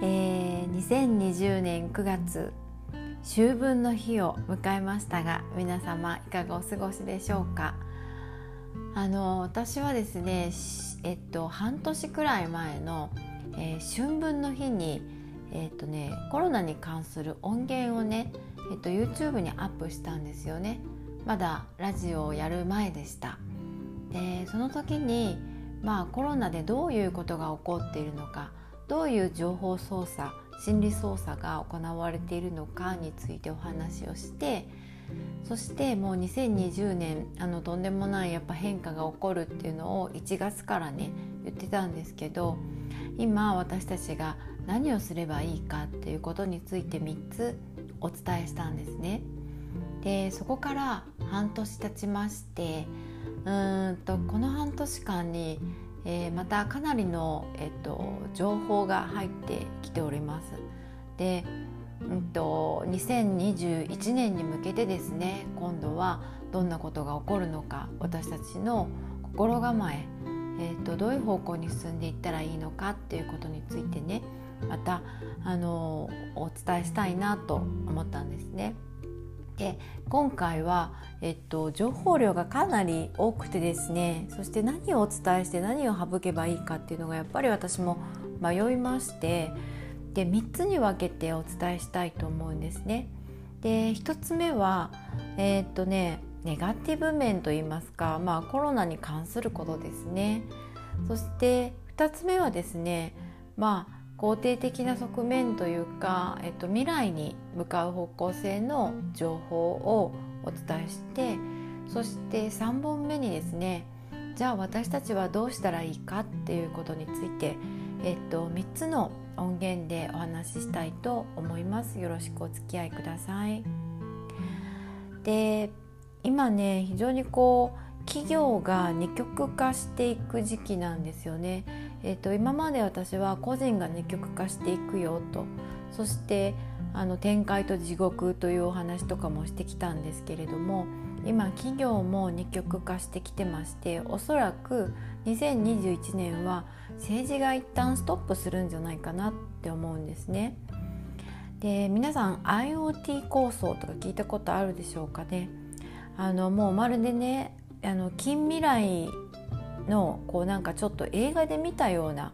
えー、2020年9月秋分の日を迎えましたが皆様いかがお過ごしでしょうか？あの私はですねえっと半年くらい前の、えー、春分の日にえっとねコロナに関する音源をねえっと YouTube にアップしたんですよね。まだラジオをやる前でした。でその時にまあコロナでどういうことが起こっているのかどういう情報操作心理操作が行われているのかについてお話をしてそしてもう2020年あのとんでもないやっぱ変化が起こるっていうのを1月からね言ってたんですけど今私たちが何をすればいいかっていうことについて3つお伝えしたんですね。でそこから半年経ちましてうーんとこの半年間にえー、またかなりの、えっと、情報が入ってきております。で、うんと、2021年に向けてですね今度はどんなことが起こるのか私たちの心構ええーと、とどういう方向に進んでいったらいいのかっていうことについてねまたあのお伝えしたいなと思ったんですね。で今回は、えっと、情報量がかなり多くてですねそして何をお伝えして何を省けばいいかっていうのがやっぱり私も迷いましてで3つに分けてお伝えしたいと思うんですね。で1つ目はえー、っとねネガティブ面といいますか、まあ、コロナに関することですね。そして2つ目はですねまあ肯定的な側面というか、えっと、未来に向かう方向性の情報をお伝えしてそして3本目にですねじゃあ私たちはどうしたらいいかっていうことについて、えっと、3つの音源でお話ししたいと思います。よろしくお付き合いください。で今ね非常にこう企業が二極化していく時期なんですよね。えーと、今まで私は個人が二極化していくよとそしてあの展開と地獄というお話とかもしてきたんですけれども今企業も二極化してきてましておそらく2021年は政治が一旦ストップするんじゃないかなって思うんですね。で皆さん IoT 構想とか聞いたことあるでしょうかね。あのもうまるでねあの近未来のこうなんかちょっと映画で見たような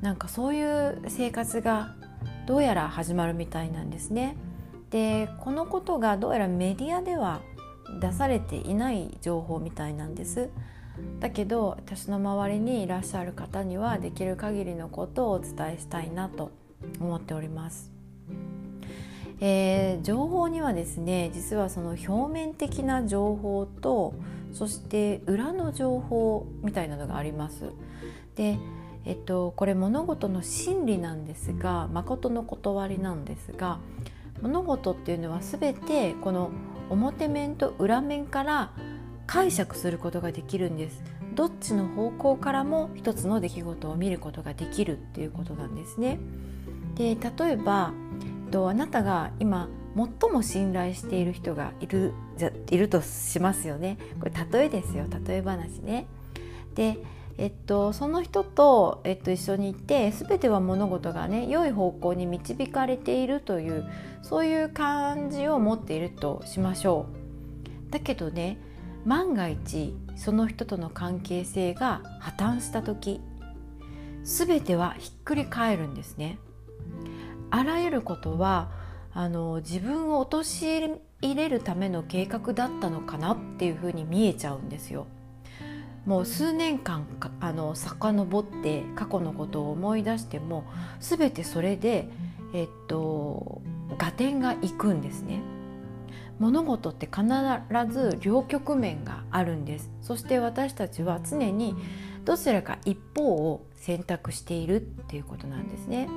なんかそういう生活がどうやら始まるみたいなんですね。でこのことがどうやらメディアでは出されていない情報みたいなんです。だけど私の周りにいらっしゃる方にはできる限りのことをお伝えしたいなと思っております。えー、情報にはですね実はその表面的な情報とそして裏の情報みたいなのがあります。でえっと、これ物事の真理なんですが誠の断りなんですが物事っていうのは全てこの表面と裏面から解釈することができるんですどっちの方向からも一つの出来事を見ることができるっていうことなんですねで例えばとあなたが今最も信頼している人がいるじゃいるとしますよねこれ例えですよ例え話ね。でえっと、その人と、えっと、一緒にいて全ては物事がね良い方向に導かれているというそういう感じを持っているとしましょう。だけどね万が一その人との関係性が破綻した時全てはひっくり返るんですね。あらゆることはあの自分を陥れるための計画だったのかなっていうふうに見えちゃうんですよ。もう数年間あの遡って過去のことを思い出しても全てそれで、えっと、合点がいくんですね。物事って必ず両局面があるんですそして私たちは常にどちらか一方を選択しているっていうことなんですね。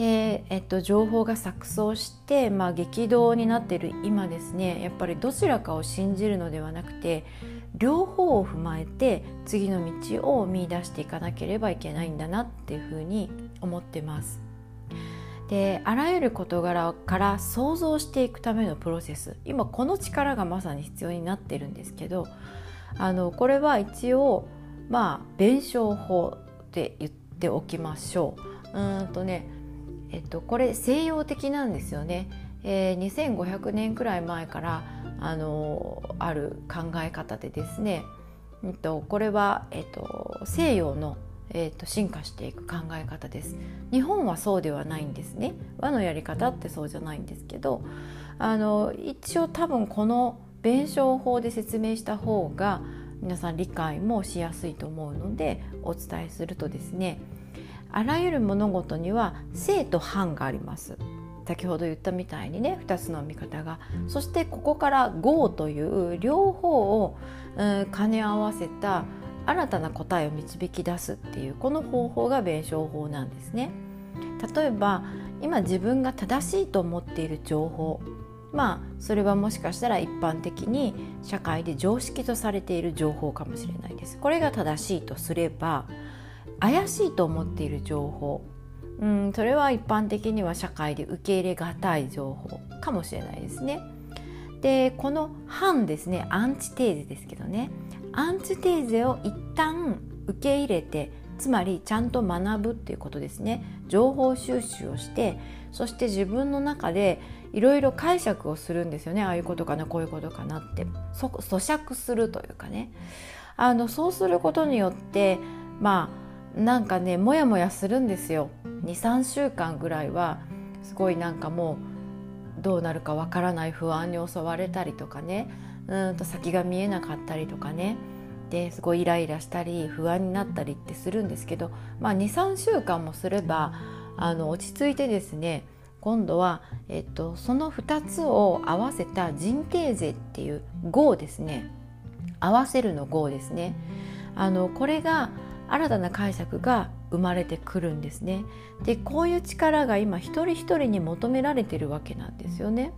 で、えっと、情報が錯綜して、まあ、激動になっている今ですねやっぱりどちらかを信じるのではなくて両方を踏まえて次の道を見出していかなければいけないんだなっていうふうに思ってます。であらゆる事柄から想像していくためのプロセス今この力がまさに必要になってるんですけどあのこれは一応まあ弁証法って言っておきましょう。うんとねえっとこれ西洋的なんですよね。えー、2500年くらい前からあのある考え方でですね、えっと、これは、えっと、西洋の、えっと、進化していく考え方です日本はそうではないんですね和のやり方ってそうじゃないんですけどあの一応多分この弁証法で説明した方が皆さん理解もしやすいと思うのでお伝えするとですねあらゆる物事には正と反があります先ほど言ったみたいにね2つの見方がそしてここから「合」という両方を、うん、兼ね合わせた新たな答えを導き出すっていうこの方法が弁証法なんですね。例えば今自分が正しいと思っている情報まあそれはもしかしたら一般的に社会で常識とされている情報かもしれないです。これが正しいとすれば怪しいと思っている情報。うんそれは一般的には社会で受け入れがたい情報かもしれないですね。でこの反ですねアンチテーゼですけどね。アンチテーゼを一旦受け入れてつまりちゃんと学ぶっていうことですね。情報収集をしてそして自分の中でいろいろ解釈をするんですよね。ああいうことかなこういうことかなって。そ咀嚼するというかね。あのそうすることによってまあなんかねモヤモヤするんですよ。23週間ぐらいはすごいなんかもうどうなるかわからない不安に襲われたりとかね。うんと先が見えなかったりとかね。ですごいイライラしたり不安になったりってするんですけど、まあ、23週間もすればあの落ち着いてですね今度は、えっと、その2つを合わせた人形税っていう号ですね。合わせるの号ですね。あのこれが新たな解釈が生まれてくるんですね。でこういう力が今一人一人に求められてるわけなんですよね。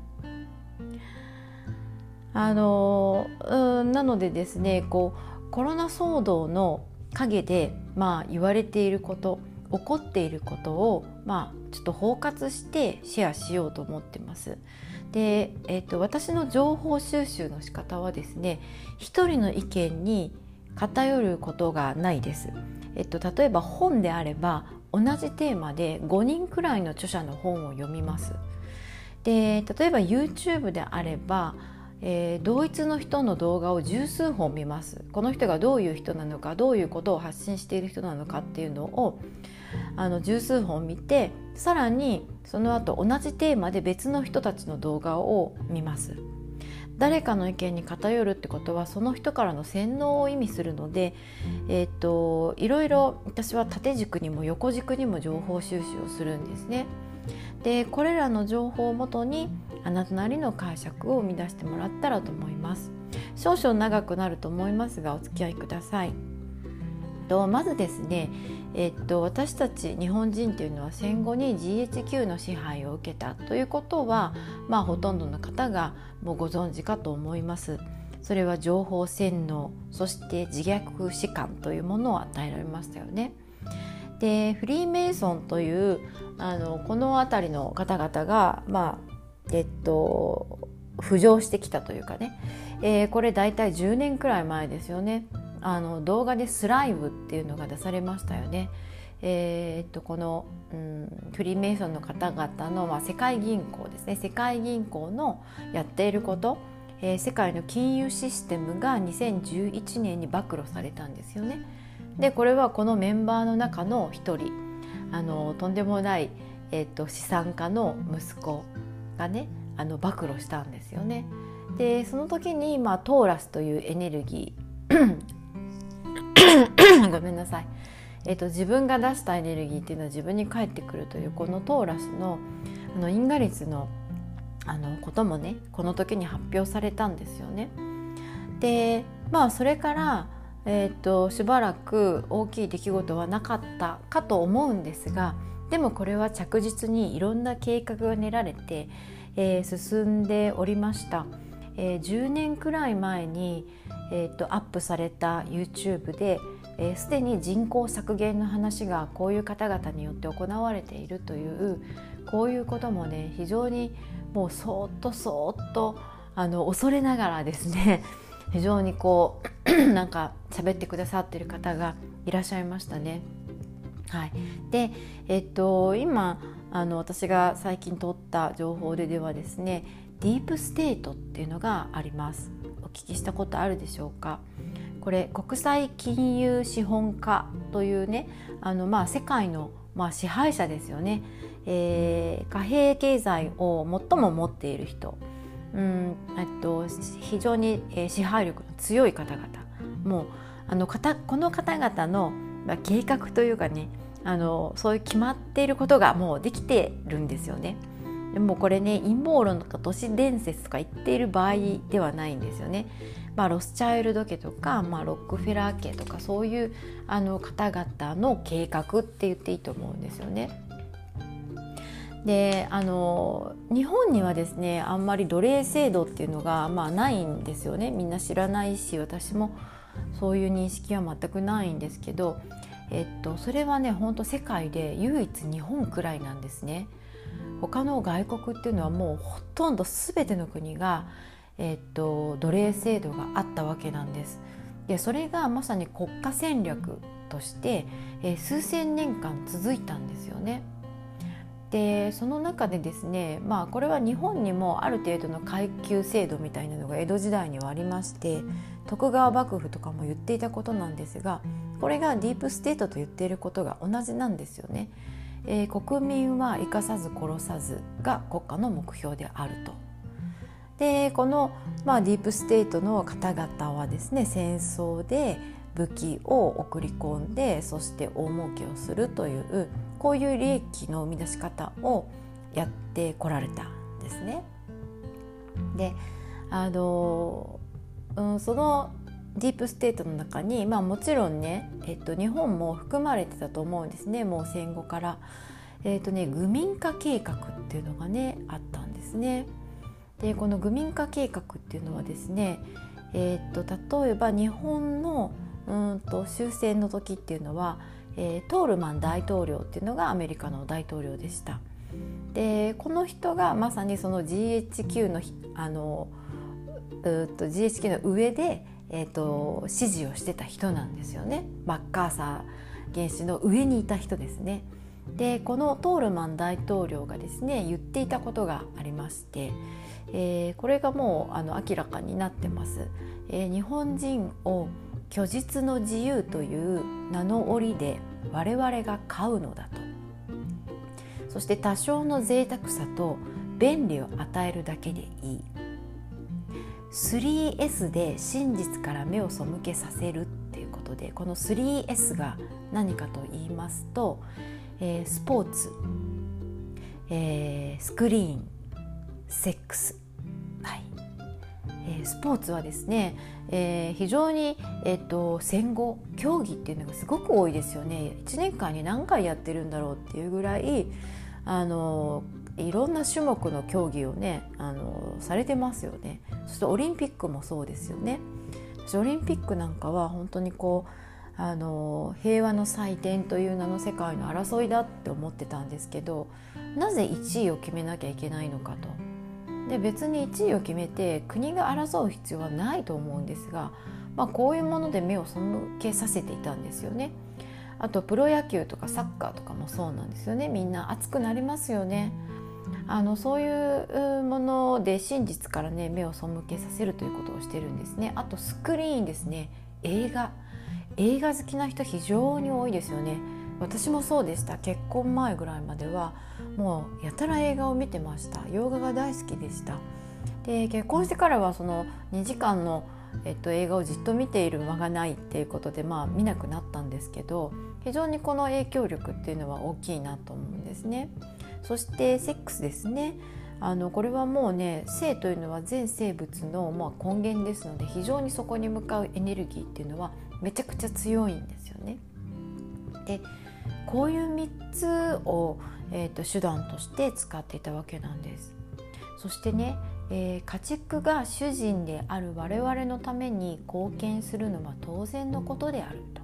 あのうんなのでですねこうコロナ騒動の陰で、まあ、言われていること起こっていることを、まあ、ちょっと包括してシェアしようと思ってます。で、えーと、と私の情報収集の仕方はですね一人の意見に偏ることがないです。えっと、例えば本であれば同じテーマで5人くらいの著者の本を読みます。で例えば YouTube であれば、えー、同一の人の動画を十数本見ますこの人がどういう人なのかどういうことを発信している人なのかっていうのをあの十数本見てさらにその後同じテーマで別の人たちの動画を見ます。誰かの意見に偏るってことはその人からの洗脳を意味するので、えーと、いろいろ私は縦軸にも横軸にも情報収集をするんですね。でこれらの情報をもとにあなたなりの解釈を生み出してもらったらと思います。少々長くなると思いますがお付き合いください。とまずですね、えっと、私たち日本人というのは戦後に GHQ の支配を受けたということは、まあ、ほとんどの方がもうご存知かと思います。それは情報洗脳そして自虐弛緩というものを与えられましたよね。でフリーメイソンというあのこの辺りの方々が、まあえっと、浮上してきたというかね、えー、これ大体10年くらい前ですよね。あの動画でスライブっていうのが出されましたよね。えー、っとこの、うん、フリーメイソンの方々の、まあ、世界銀行ですね世界銀行のやっていること、えー、世界の金融システムが2011年に暴露されたんですよね。でこれはこのメンバーの中の一人あのとんでもない、えー、っと資産家の息子がねあの暴露したんですよね。でその時に、まあ、トーラスというエネルギー ごめんなさい、えーと、自分が出したエネルギーっていうのは自分に返ってくるというこのトーラスのあの因果率のあのこともねこの時に発表されたんですよね。でまあそれから、えーと、しばらく大きい出来事はなかったかと思うんですがでもこれは着実にいろんな計画が練られて、えー、進んでおりました、えー、10年くらい前に、えーと、アップされた YouTube で、えー、に人口削減の話がこういう方々によって行われているというこういうこともね非常にもうそっとそっとあの恐れながらですね 非常にこう なんか喋ってくださってる方がいらっしゃいましたね。はい、で、えっと、今あの私が最近取った情報でではですねディープステートっていうのがあります。お聞きしたことあるでしょうか？これ国際金融資本家というねあの、まあ、世界の、まあ、支配者ですよね、えー、貨幣経済を最も持っている人うんえっと非常に支配力の強い方々もうあの方この方々の計画というかねあのそういう決まっていることがもうできてるんですよね。でもこれね陰謀論とか都市伝説とか言っている場合ではないんですよね。まあ、ロスチャイルド家とか、まあ、ロックフェラー家とかそういうあの方々の計画って言っていいと思うんですよね。であの日本にはですねあんまり奴隷制度っていうのが、まあ、ないんですよねみんな知らないし私もそういう認識は全くないんですけど、えっと、それはね本当世界で唯一日本くらいなんですね。他の外国っていうのはもうほとんど全ての国が、えっと、奴隷制度があったわけなんです。でそれがまさに国家戦略として、えー、数千年間続いたんですよね。でその中でですねまあこれは日本にもある程度の階級制度みたいなのが江戸時代にはありまして徳川幕府とかも言っていたことなんですがこれがディープステートと言っていることが同じなんですよね。えー、国民は生かさず殺さずが国家の目標であると。でこの、まあ、ディープステートの方々はですね戦争で武器を送り込んでそして大儲けをするというこういう利益の生み出し方をやってこられたんですね。であのうん、そのディープステートの中に、まあ、もちろんね、えっと、日本も含まれてたと思うんですねもう戦後から。えっとね、愚民化計画っていうのがねあったんですね。でこの愚民化計画っていうのはですね、えっと例えば日本のうんと終戦の時っていうのは、えー、トールマン大統領っていうのがアメリカの大統領でした。でこの人がまさにその GHQ のあのうと GHQ の上で、えーと、指示をしてた人なんですよねマッカーサー原子の上にいた人ですね。でこのトールマン大統領がですね言っていたことがありまして、えー、これがもうあの明らかになってます。えー、日本人を虚実の自由という名の折で我々が買うのだと。そして多少の贅沢さと便利を与えるだけでいい。3S で真実から目を背けさせるっていうことでこの 3S が何かと言いますと、えー、スポーツ、えー、スクリーンセックス、え、スポーツはですね、えー、非常に、えーと、戦後競技っていうのがすごく多いですよね。1年間に何回やってるんだろうっていうぐらいあのいろんな種目の競技をねあのされてますよね。そしてオリンピックもそうですよね。オリンピックなんかは本当にこうあの平和の祭典という名の世界の争いだって思ってたんですけどなぜ1位を決めなきゃいけないのかと。で別に1位を決めて国が争う必要はないと思うんですが、まあ、こういうもので目を背けさせていたんですよね。あとプロ野球とかサッカーとかもそうなんですよね。みんな熱くなりますよね。あのそういうもので真実からね目を背けさせるということをしてるんですね。あとスクリーンですね。映画。映画好きな人非常に多いですよね。私もそうでした。結婚前ぐらいまではもうやたら映画を見てました洋画が大好きでしたで結婚してからはその2時間の、えっと、映画をじっと見ている間がないっていうことでまあ見なくなったんですけど非常にこの影響力っていうのは大きいなと思うんですね。そしてセックスですねあのこれはもうね性というのは全生物のまあ根源ですので非常にそこに向かうエネルギーっていうのはめちゃくちゃ強いんですよね。でこういう3つを、えーと、手段として使っていたわけなんです。そしてね、えー、家畜が主人である我々のために貢献するのは当然のことであると。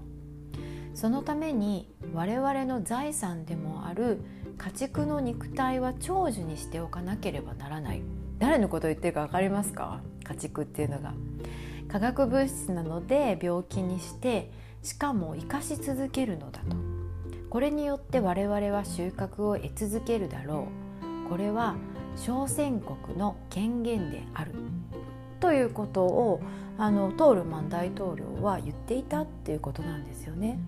そのために我々の財産でもある家畜の肉体は長寿にしておかなければならない誰のことを言ってるか分かりますか？家畜っていうのが化学物質なので病気にしてしかも生かし続けるのだとこれによって我々は収穫を得続けるだろう。これは小宣国の権限である。ということをあのトールマン大統領は言っていたっていうことなんですよね。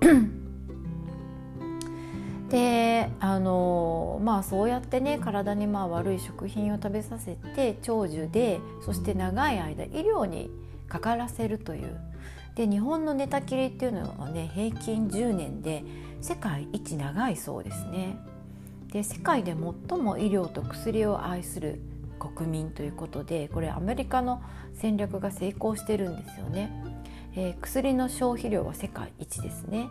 であのまあそうやってね体にまあ悪い食品を食べさせて長寿でそして長い間医療にかからせるという。で日本の寝たきりっていうのはね平均10年で世界一長いそうですね。で世界で最も医療と薬を愛する国民ということでこれアメリカの戦略が成功してるんですよね、えー、薬の消費量は世界一ですね。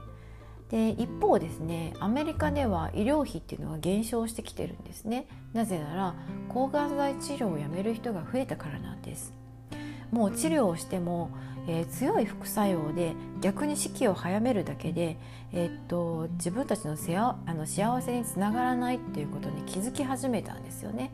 で一方ですねアメリカでは医療費っていうのは減少してきてるんですね。なぜなら抗がん剤治療をやめる人が増えたからなんです。もう治療をしても、えー、強い副作用で逆に死期を早めるだけで、えー、っと自分たちのせあの幸せにつながらないっていうことに気づき始めたんですよね。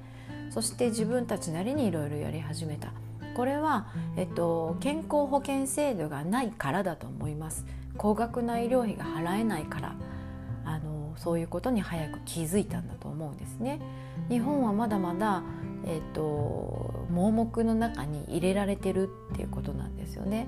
そして自分たちなりにいろいろやり始めた。これは、えっと、健康保険制度がないからだと思います。高額な医療費が払えないから。あのそういうことに早く気づいたんだと思うんですね。日本はまだまだ、えっと、盲目の中に入れられてるっていうことなんですよね。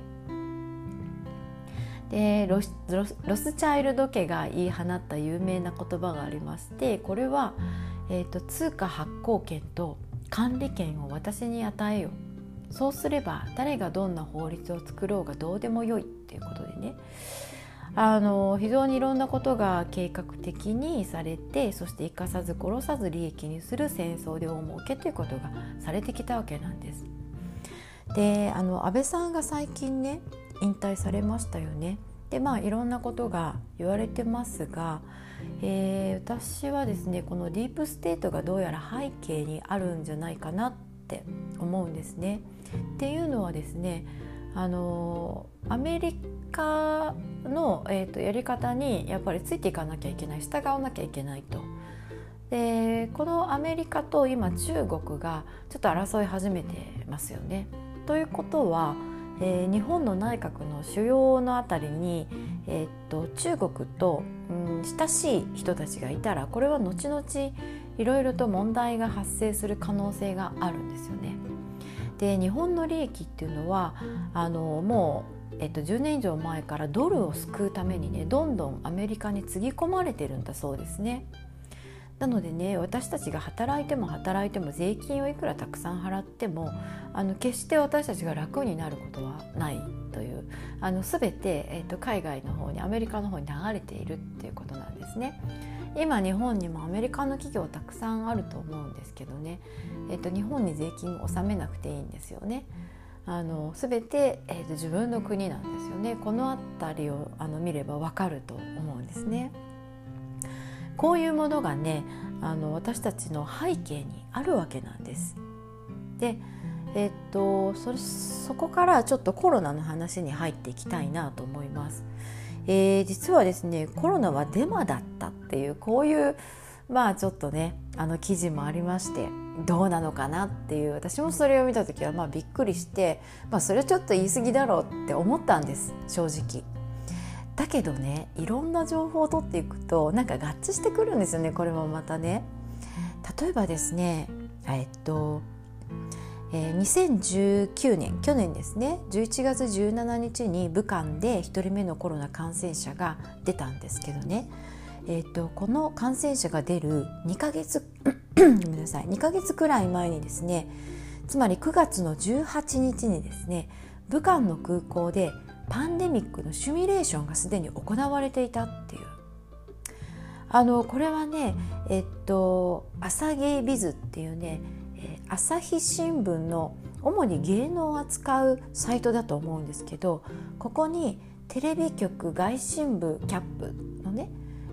でロスロスチャイルド家が言い放った有名な言葉がありましてこれは「えーと、通貨発行権と管理権を私に与えよそうすれば誰がどんな法律を作ろうがどうでもよいっていうことでね。あの非常にいろんなことが計画的にされてそして生かさず殺さず利益にする戦争で大儲けということがされてきたわけなんです。であの安倍さんが最近ね引退されましたよね。でまあいろんなことが言われてますが、えー、私はですねこのディープステートがどうやら背景にあるんじゃないかなって思うんですね。っていうのはですねあのアメリカの、えーと、やり方にやっぱりついていかなきゃいけない従わなきゃいけないと。でこのアメリカと今中国がちょっと争い始めてますよね。ということはえー、日本の内閣の主要のあたりに、えー、っと中国と、うん、親しい人たちがいたらこれは後々いろいろと問題が発生する可能性があるんですよね。で日本の利益っていうのはあのもう、えっと、10年以上前からドルを救うためにねどんどんアメリカにつぎ込まれてるんだそうですね。なのでね私たちが働いても働いても税金をいくらたくさん払ってもあの決して私たちが楽になることはないというあの全て、えーと、海外の方にアメリカの方に流れているっていうことなんですね。今日本にもアメリカの企業たくさんあると思うんですけどね、えーと、日本に税金を納めなくていいんですよね。あの全て、えーと自分の国なんですよね。この辺りをあの見ればわかると思うんですね。こういうものがねあの私たちの背景にあるわけなんです。でえっとそれそこからちょっとコロナの話に入っていきたいなと思います。えー、実はですねコロナはデマだったっていうこういうまあちょっとねあの記事もありましてどうなのかなっていう私もそれを見た時はまあびっくりして、まあ、それはちょっと言い過ぎだろうって思ったんです正直。だけどねいろんな情報を取っていくとなんか合致してくるんですよねこれもまたね。例えばですねえっと、えー、2019年去年ですね11月17日に武漢で1人目のコロナ感染者が出たんですけどね、えーと、この感染者が出る2ヶ月 ごめんなさい2ヶ月くらい前にですねつまり9月の18日にですね武漢の空港でパンデミックのシミュレーションがすでに行われていたっていうあのこれはねえっと「朝芸ビズ」っていうね、え、朝日新聞の主に芸能を扱うサイトだと思うんですけどここにテレビ局外信部キャップのね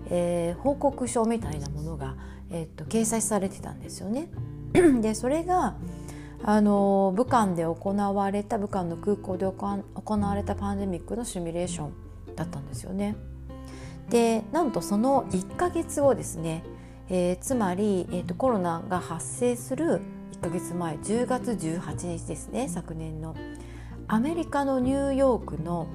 えー、報告書みたいなものが、えー、っと掲載されてたんですよね。でそれがあの武漢で行われた武漢の空港で行われたパンデミックのシミュレーションだったんですよね。でなんとその1ヶ月後ですね、えー、つまり、えーと、コロナが発生する1ヶ月前10月18日ですね昨年のアメリカのニューヨークの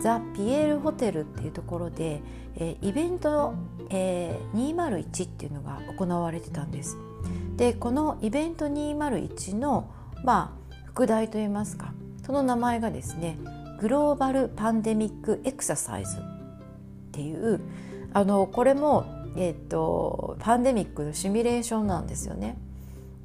ザ・ピエールホテルっていうところで、えー、イベント、えー、201っていうのが行われてたんです。でこのイベント201の、まあ、副題といいますかその名前がですねグローバル・パンデミック・エクササイズっていうあのこれも、えーと、パンデミックのシミュレーションなんですよね。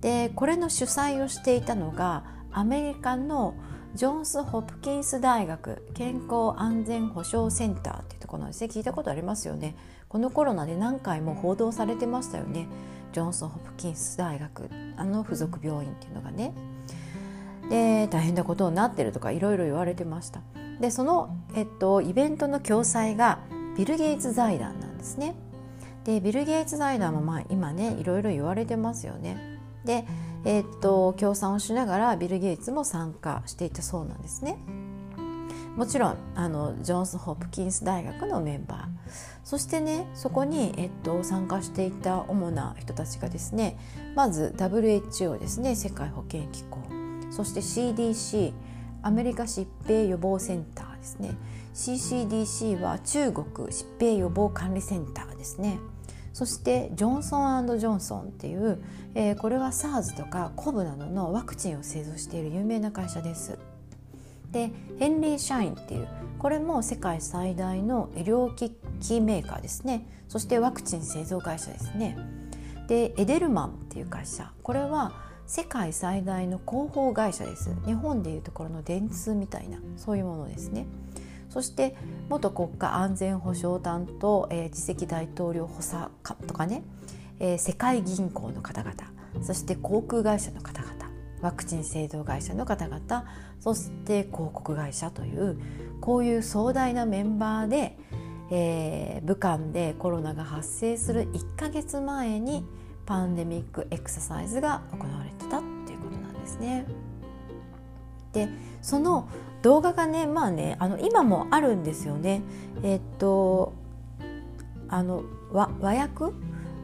でこれの主催をしていたのがアメリカのジョンス・ホプキンス大学健康安全保障センターっていうところなんですね。聞いたことありますよね。このコロナで何回も報道されてましたよね。ジョンソン・ホプキンス大学あの付属病院っていうのがねで大変なことになってるとかいろいろ言われてましたでその、えっと、イベントの共催がビル・ゲイツ財団なんですね。でビル・ゲイツ財団もまあ今ねいろいろ言われてますよね。で、え、っと協賛をしながらビル・ゲイツも参加していたそうなんですね。もちろんあのジョンス・ホプキンス大学のメンバー。そしてねそこに、えっと、参加していた主な人たちがですねまず WHO ですね世界保健機構。そして CDC アメリカ疾病予防センターですね。CCDC は中国疾病予防管理センターですね。そしてジョンソンジョンソンっていう、えー、これは SARS とか COV などのワクチンを製造している有名な会社です。でヘンリー・シャインっていうこれも世界最大の医療機器メーカーですね。そしてワクチン製造会社ですね。でエデルマンっていう会社。これは世界最大の広報会社です。日本でいうところの電通みたいなそういうものですね。そして元国家安全保障担当、えー、次席大統領補佐官とかね、えー、世界銀行の方々。そして航空会社の方々。ワクチン製造会社の方々そして広告会社というこういう壮大なメンバーで、えー、武漢でコロナが発生する1ヶ月前にパンデミックエクササイズが行われてたっていうことなんですね。でその動画がねまあねあの今もあるんですよね。えっとあの和和訳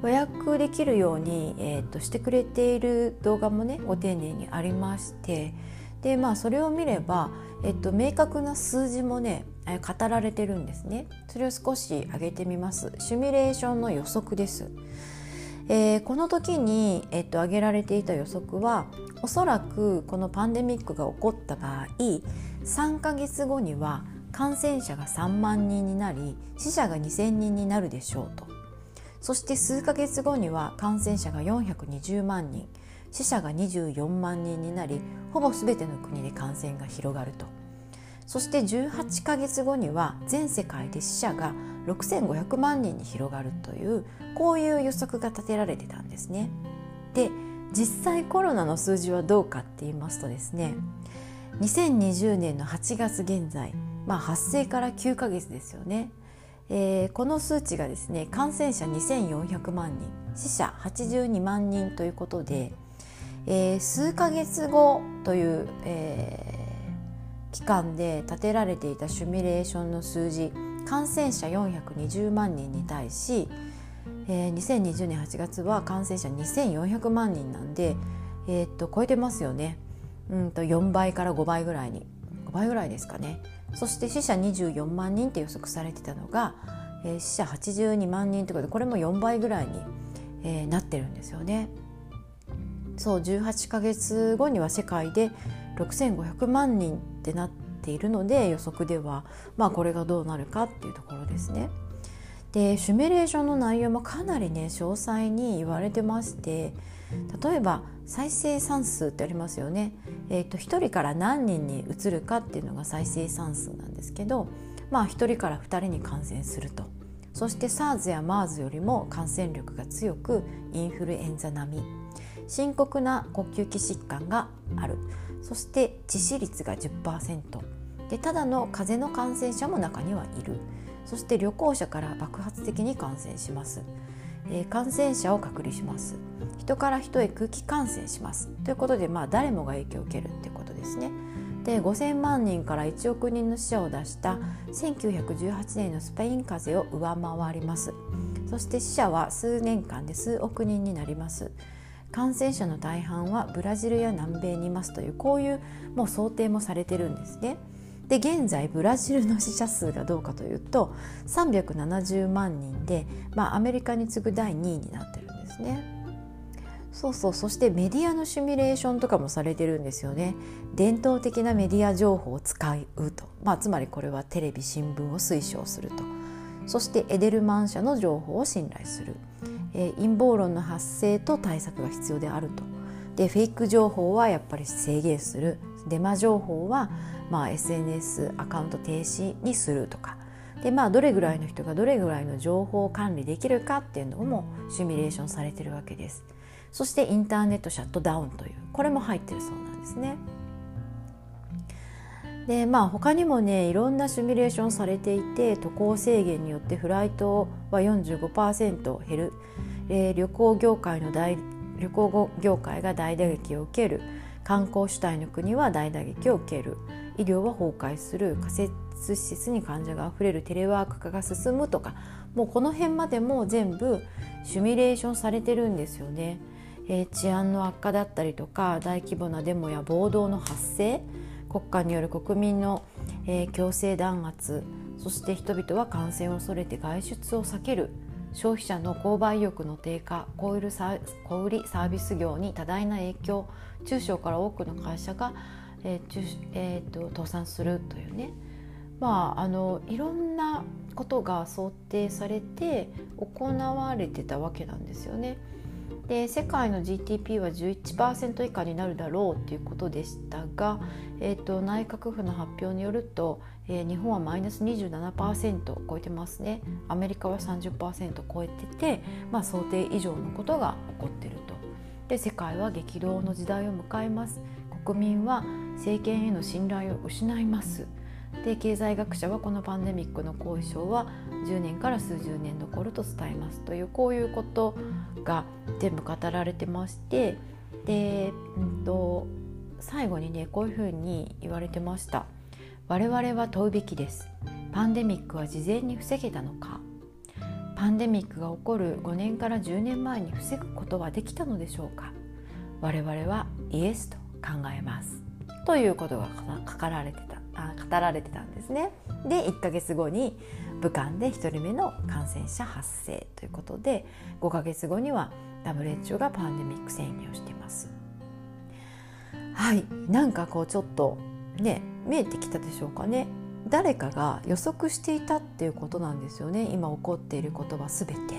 和訳できるように、えーと、してくれている動画もねご丁寧にありましてでまあそれを見れば、えっと、明確な数字もね語られてるんですね。それを少し上げてみます。シミュレーションの予測です、えー、この時に、えっと、挙げられていた予測はおそらくこのパンデミックが起こった場合3ヶ月後には感染者が3万人になり死者が2,000人になるでしょうと。そして数ヶ月後には感染者が420万人死者が24万人になりほぼ全ての国で感染が広がるとそして18ヶ月後には全世界で死者が6500万人に広がるというこういう予測が立てられてたんですね。で実際コロナの数字はどうかって言いますとですね2020年の8月現在、まあ、発生から9ヶ月ですよね、えー、この数値がですね感染者2400万人死者82万人ということで、えー、数ヶ月後という、えー、期間で立てられていたシミュレーションの数字感染者420万人に対し、えー、2020年8月は感染者2400万人なんで、えー、っと超えてますよね。うんと4倍から5倍ぐらいに5倍ぐらいですかねそして死者24万人って予測されてたのが、えー、死者82万人ということでこれも4倍ぐらいに、えー、なってるんですよね。そう18ヶ月後には世界で6500万人ってなっているので予測ではまあこれがどうなるかっていうところですね。でシミュレーションの内容もかなりね詳細に言われてまして例えば再生産数ってありますよね、えーと、1人から何人に移るかっていうのが再生産数なんですけど、まあ、1人から2人に感染すると。そして SARS や MERS よりも感染力が強くインフルエンザ並み。深刻な呼吸器疾患がある。そして致死率が10%でただの風邪の感染者も中にはいる。そして旅行者から爆発的に感染します、えー、感染者を隔離します。人から人へ空気感染します。ということで、まあ、誰もが影響を受けるってことですね。で5000万人から1億人の死者を出した1918年のスペイン風邪を上回ります。そして死者は数年間で数億人になります。感染者の大半はブラジルや南米にいますというこういうもう想定もされてるんですね。で現在ブラジルの死者数がどうかというと370万人で、まあ、アメリカに次ぐ第2位になってるんですね。そうそうそしてメディアのシミュレーションとかもされてるんですよね。伝統的なメディア情報を使うと、まあ、つまりこれはテレビ新聞を推奨すると。そしてエデルマン社の情報を信頼する、えー、陰謀論の発生と対策が必要であると。でフェイク情報はやっぱり制限する。デマ情報は、まあ、SNS アカウント停止にするとかで、まあ、どれぐらいの人がどれぐらいの情報を管理できるかっていうのもシミュレーションされてるわけです。そしてインターネットシャットダウンというこれも入ってるそうなんですね。でまあ他にもねいろんなシミュレーションされていて渡航制限によってフライトは45%減る、えー、旅行業界の大旅行業界が大打撃を受ける観光主体の国は大打撃を受ける。医療は崩壊する。仮設施設に患者があふれるテレワーク化が進むとか。もうこの辺までも全部シミュレーションされてるんですよね。えー、治安の悪化だったりとか大規模なデモや暴動の発生。国家による国民の、えー、強制弾圧。そして人々は感染を恐れて外出を避ける。消費者の購買意欲の低下。小売サ小売サービス業に多大な影響。中小から多くの会社が、えー中えーと、倒産するというねまああのいろんなことが想定されて行われてたわけなんですよね。で世界の GDP は11%以下になるだろうということでしたが、えーと、内閣府の発表によると、えー、日本はマイナス27%を超えてますねアメリカは30%を超えてて、まあ、想定以上のことが起こってると。で世界は激動の時代を迎えます国民は政権への信頼を失いますで経済学者はこのパンデミックの後遺症は10年から数十年残ると伝えますというこういうことが全部語られてましてで、うんと、最後にねこういうふうに言われてました。我々は問うべきです。パンデミックは事前に防げたのかパンデミックが起こる5年から10年前に防ぐことはできたのでしょうか？我々はイエスと考えますということが書かられてたあ語られてたんですね。で1ヶ月後に武漢で1人目の感染者発生ということで5ヶ月後には WHO がパンデミック宣言をしています。はいなんかこうちょっとね見えてきたでしょうかね誰かが予測していたっていうことなんですよね。今起こっていることは全て。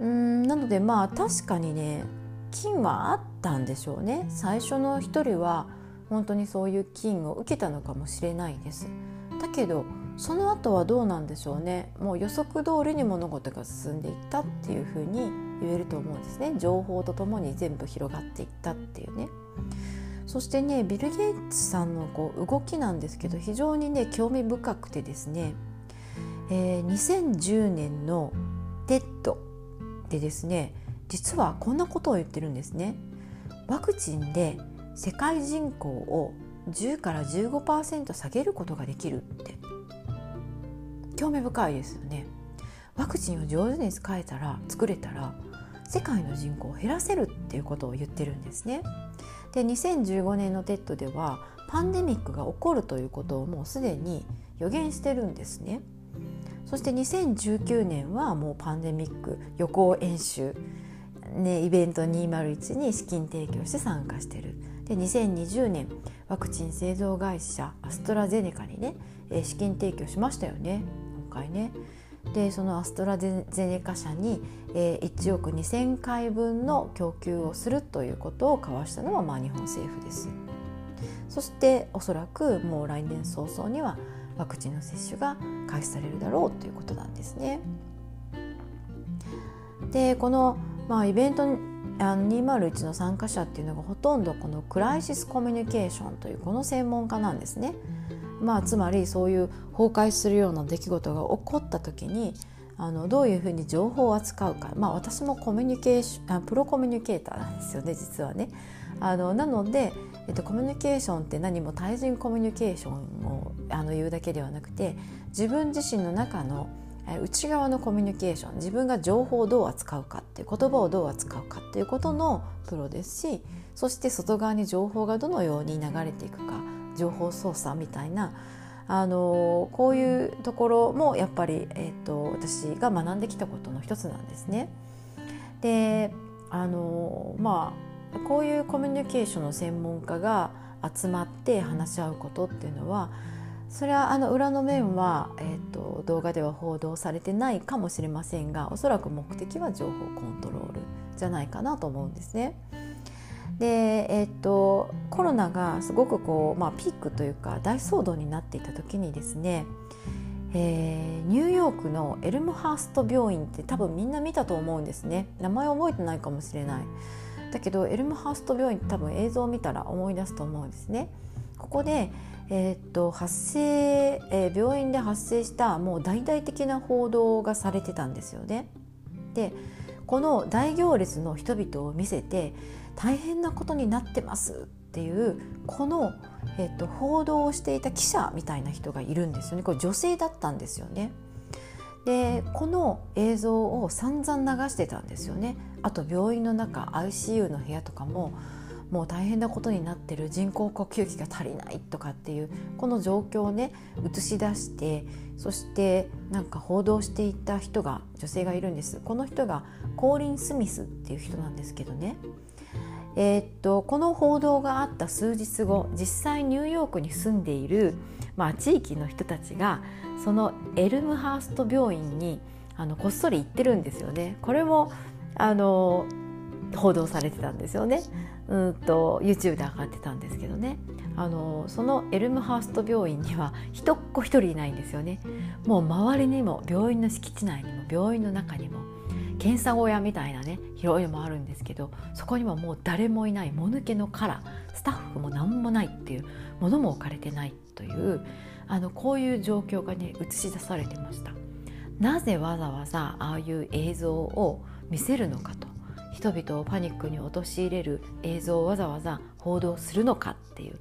うんなのでまあ確かにね菌はあったんでしょうね。最初の一人は本当にそういう菌を受けたのかもしれないです。だけどその後はどうなんでしょうね。もう予測通りに物事が進んでいったっていうふうに言えると思うんですね。情報とともに全部広がっていったっていうね。そしてねビル・ゲイツさんのこう動きなんですけど非常にね興味深くてですね、えー、2010年の TED でですね実はこんなことを言ってるんですね。ワクチンで世界人口を10から15%下げることができるって。興味深いですよね。ワクチンを上手に使えたら作れたら世界の人口を減らせるっていうことを言ってるんですねで2015年の TED ではパンデミックが起こるということをもうすでに予言してるんですね。そして2019年はもうパンデミック予行演習。ね、イベント201に資金提供して参加してる。で2020年ワクチン製造会社アストラゼネカにね資金提供しましたよね。今回ね。でそのアストラゼネカ社に1億2,000回分の供給をするということを交わしたのはまあ日本政府です。そしておそらくもう来年早々にはワクチンの接種が開始されるだろうということなんですね。でこの、まあ、イベントあの201の参加者っていうのがほとんどこのクライシスコミュニケーションというこの専門家なんですね。まあ、つまりそういう崩壊するような出来事が起こった時にあのどういうふうに情報を扱うか、まあ、私もコミュニケーションプロコミュニケーターなんですよね実はね。あのなので、えっと、コミュニケーションって何も対人コミュニケーションをあの言うだけではなくて自分自身の中の内側のコミュニケーション自分が情報をどう扱うかっていう言葉をどう扱うかっていうことのプロですしそして外側に情報がどのように流れていくか情報操作みたいなあのこういうところもやっぱり、えーと、私が学んできたことの一つなんですね。であのまあこういうコミュニケーションの専門家が集まって話し合うことっていうのはそれはあの裏の面は、えーと、動画では報道されてないかもしれませんがおそらく目的は情報コントロールじゃないかなと思うんですね。で、えーと、コロナがすごくこう、まあ、ピークというか大騒動になっていた時にですね、えー、ニューヨークのエルムハースト病院って多分みんな見たと思うんですね。名前覚えてないかもしれない。だけどエルムハースト病院って多分映像を見たら思い出すと思うんですね。ここで、えー、っと発生、えー、病院で発生したもう大々的な報道がされてたんですよね。でこの大行列の人々を見せて大変なことになってますっていうこの、えっと、報道をしていた記者みたいな人がいるんですよねこれ女性だったんですよね。でこの映像を散々流してたんですよね。あと病院の中 ICU の部屋とかももう大変なことになってる人工呼吸器が足りないとかっていうこの状況をね映し出してそしてなんか報道していた人が女性がいるんですこの人がコーリン・スミスっていう人なんですけどねえー、っとこの報道があった数日後実際ニューヨークに住んでいる、まあ、地域の人たちがそのエルムハースト病院にあのこっそり行ってるんですよね。これもあの報道されてたんですよね。うんと YouTube で上がってたんですけどね。あのそのエルムハースト病院には一っ子一人いないんですよね。もう周りにも病院の敷地内にも病院の中にも検査小屋みたいなね広いのもあるんですけどそこにはもう誰もいないもぬけの殻スタッフも何もないっていうものも置かれてないというあのこういう状況がね映し出されてました。なぜわざわざああいう映像を見せるのかと。人々をパニックに陥れる映像をわざわざ報道するのかっていう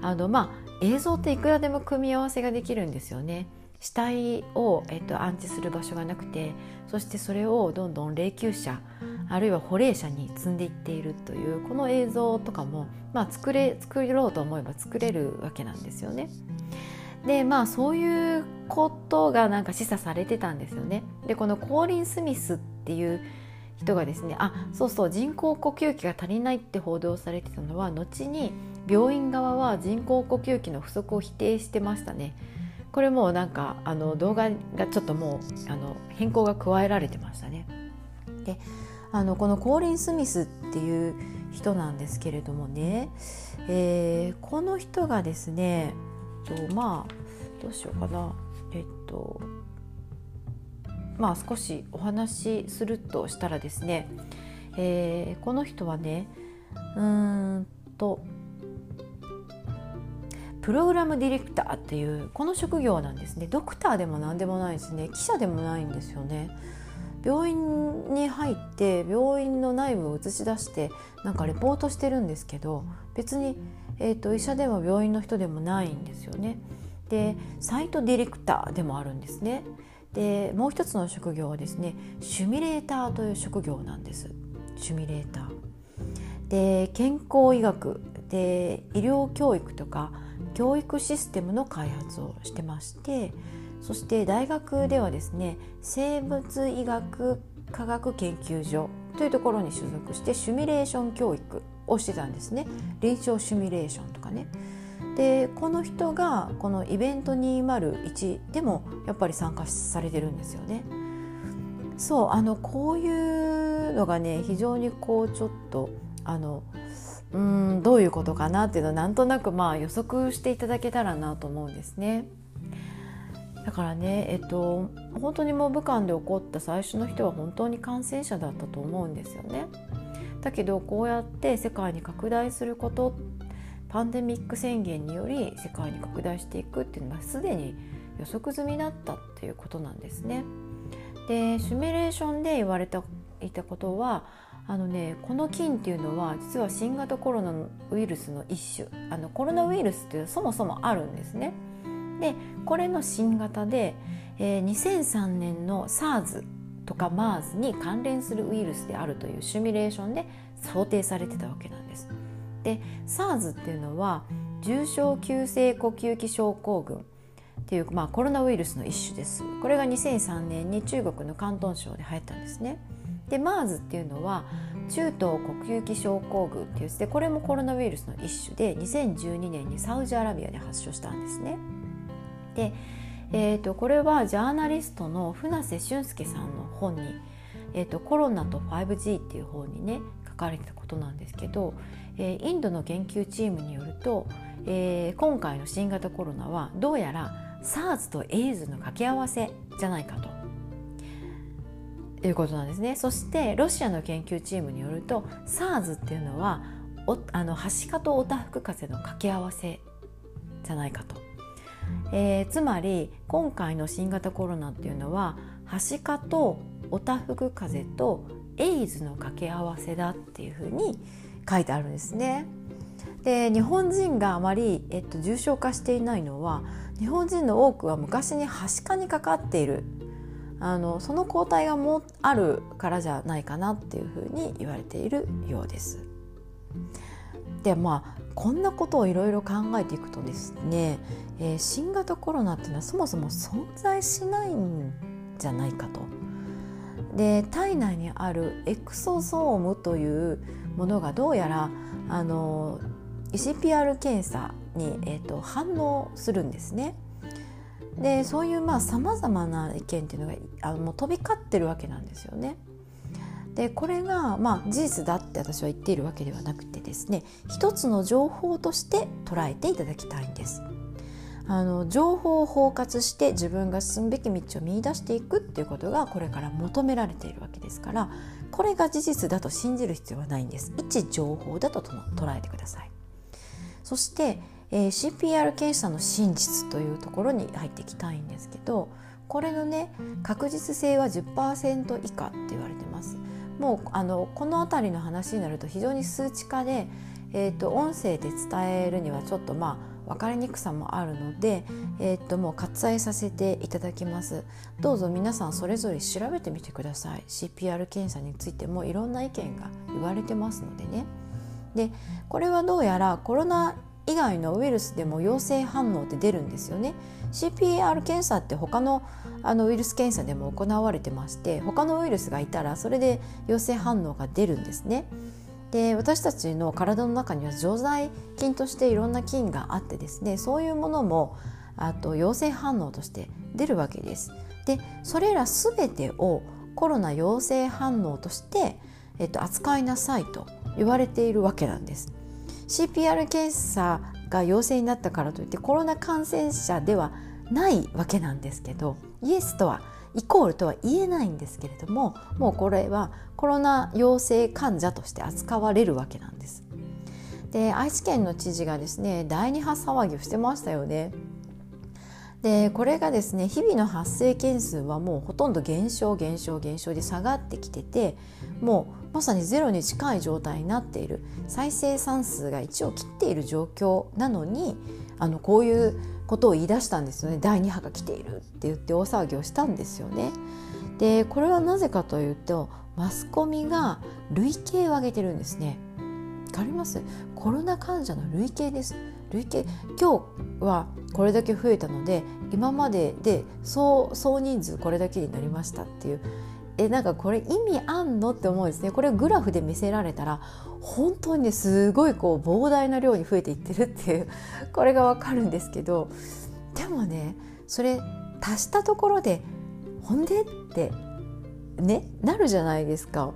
あのまあ映像っていくらでも組み合わせができるんですよね死体を、えっと、安置する場所がなくてそしてそれをどんどん霊柩車あるいは保霊車に積んでいっているというこの映像とかも、まあ、作れ作ろうと思えば作れるわけなんですよね。でまあそういうことがなんか示唆されてたんですよね。でこのコーリン・スミスっていう人がですねあそうそう人工呼吸器が足りないって報道されてたのは後に病院側は人工呼吸器の不足を否定してましたね。これもなんかあの動画がちょっともうあの変更が加えられてましたね。であのこのコーリン・スミスっていう人なんですけれどもね、えー、この人がですねとまあどうしようかなえっとまあ少しお話しするとしたらですね、えー、この人はねうーんとプログラムディレクターっていうこの職業なんですね。ドクターでも何でもないですね。記者でもないんですよね。病院に入って病院の内部を映し出してなんかレポートしてるんですけど別に、えーと、医者でも病院の人でもないんですよね。でサイトディレクターでもあるんですね。でもう一つの職業はですねシュミレーターという職業なんです。シュミレーター。で健康医学。で医療教育とか教育システムの開発をしてましてそして大学ではですね生物医学科学研究所というところに所属してシミュレーション教育をしてたんですね。臨床シミュレーションとかね。でこの人がこのイベント201でもやっぱり参加されてるんですよねそうあのこういうのがね非常にこうちょっとあのうんどういうことかなっていうのをなんとなくまあ予測していただけたらなと思うんですね。だからねえっと本当にもう武漢で起こった最初の人は本当に感染者だったと思うんですよね。だけどこうやって世界に拡大することパンデミック宣言により世界に拡大していくっていうのはすでに予測済みだったっていうことなんですね。でシミュレーションで言われていたことはあのねこの菌っていうのは実は新型コロナウイルスの一種あのコロナウイルスっていうのはそもそもあるんですね。でこれの新型で、えー、2003年の SARS とか MERS に関連するウイルスであるというシミュレーションで想定されてたわけなんです。で SARS っていうのは重症急性呼吸器症候群っていう、まあ、コロナウイルスの一種です。これが2003年に中国の広東省で流行ったんですね。で MERS っていうのは中等呼吸器症候群っていうでこれもコロナウイルスの一種で2012年にサウジアラビアで発症したんですね。で、えーと、これはジャーナリストの船瀬俊介さんの本に「えーと、コロナと 5G」っていう本にね書かれてたことなんですけど、え、インドの研究チームによると、えー、今回の新型コロナはどうやら SARS と AIDS の掛け合わせじゃないかと。いうことなんですねそしてロシアの研究チームによると SARS っていうのはおあのはしかとおたふく風の掛け合わせじゃないかとえー、つまり今回の新型コロナっていうのははしかとおたふく風邪とエイズの掛け合わせだっていうふうに書いてあるんですね。で日本人があまり、えっと、重症化していないのは日本人の多くは昔にはしかにかかっているあのその抗体がもあるからじゃないかなっていうふうに言われているようです。でまあこんなことをいろいろ考えていくとですね、えー、新型コロナっていうのはそもそも存在しないんじゃないかと。で体内にあるエクソソームというものがどうやらあの ECPR 検査に、えーと、反応するんですね。でそういうまあさまざ、まな意見っていうのがあのもう飛び交ってるわけなんですよね。でこれが、まあ、事実だって私は言っているわけではなくてですね一つの情報として捉えていただきたいんです。あの情報を包括して自分が進むべき道を見出していくっていうことがこれから求められているわけですからこれが事実だと信じる必要はないんです。一情報だと捉えてください。そして、えー、CPR 検査の真実というところに入っていきたいんですけどこれのね確実性は10%以下って言われてます。もうあのこの辺りの話になると非常に数値化で、えーと、音声で伝えるにはちょっとまあ分かりにくさもあるので、えー、ともう割愛させていただきます。どうぞ皆さんそれぞれ調べてみてください。CPR 検査についてもいろんな意見が言われてますのでね。でこれはどうやらコロナ以外のウイルスでも陽性反応って出るんですよね。CPR 検査って他のあのウイルス検査でも行われてまして他のウイルスがいたらそれで陽性反応が出るんですね。で私たちの体の中には常在菌としていろんな菌があってですねそういうものもあと陽性反応として出るわけです。でそれら全てをコロナ陽性反応として、えっと、扱いなさいと言われているわけなんです。CPR 検査が陽性になったからといってコロナ感染者ではないわけなんですけどイエスとはイコールとは言えないんですけれどももうこれはコロナ陽性患者として扱われるわけなんです。で愛知県の知事がですね第2波騒ぎをしてましたよね。でこれがですね日々の発生件数はもうほとんど減少減少減少で下がってきててもうまさにゼロに近い状態になっている再生産数が1を切っている状況なのにあのこういうことを言い出したんですよね第2波が来ているって言って大騒ぎをしたんですよね。でこれはなぜかというとマスコミが累計を上げてるんですね。わかります？コロナ患者の累計です累計今日はこれだけ増えたので今までで総総人数これだけになりましたっていうえなんかこれ意味あんのって思うんですねこれグラフで見せられたら本当にねすごいこう膨大な量に増えていってるっていう これがわかるんですけどでもねそれ足したところでほんでってねなるじゃないですか。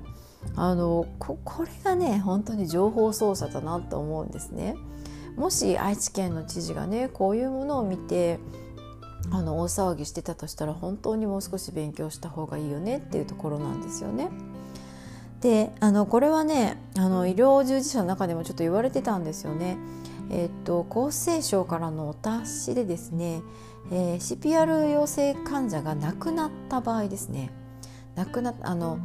あのここれがね本当に情報操作だなと思うんですね。もし愛知県の知事がねこういうものを見てあの大騒ぎしてたとしたら本当にもう少し勉強した方がいいよねっていうところなんですよね。であのこれはねあの医療従事者の中でもちょっと言われてたんですよね。えーと、厚生省からのお達しでですね、えー、CPR 陽性患者が亡くなった場合ですね亡くなあの、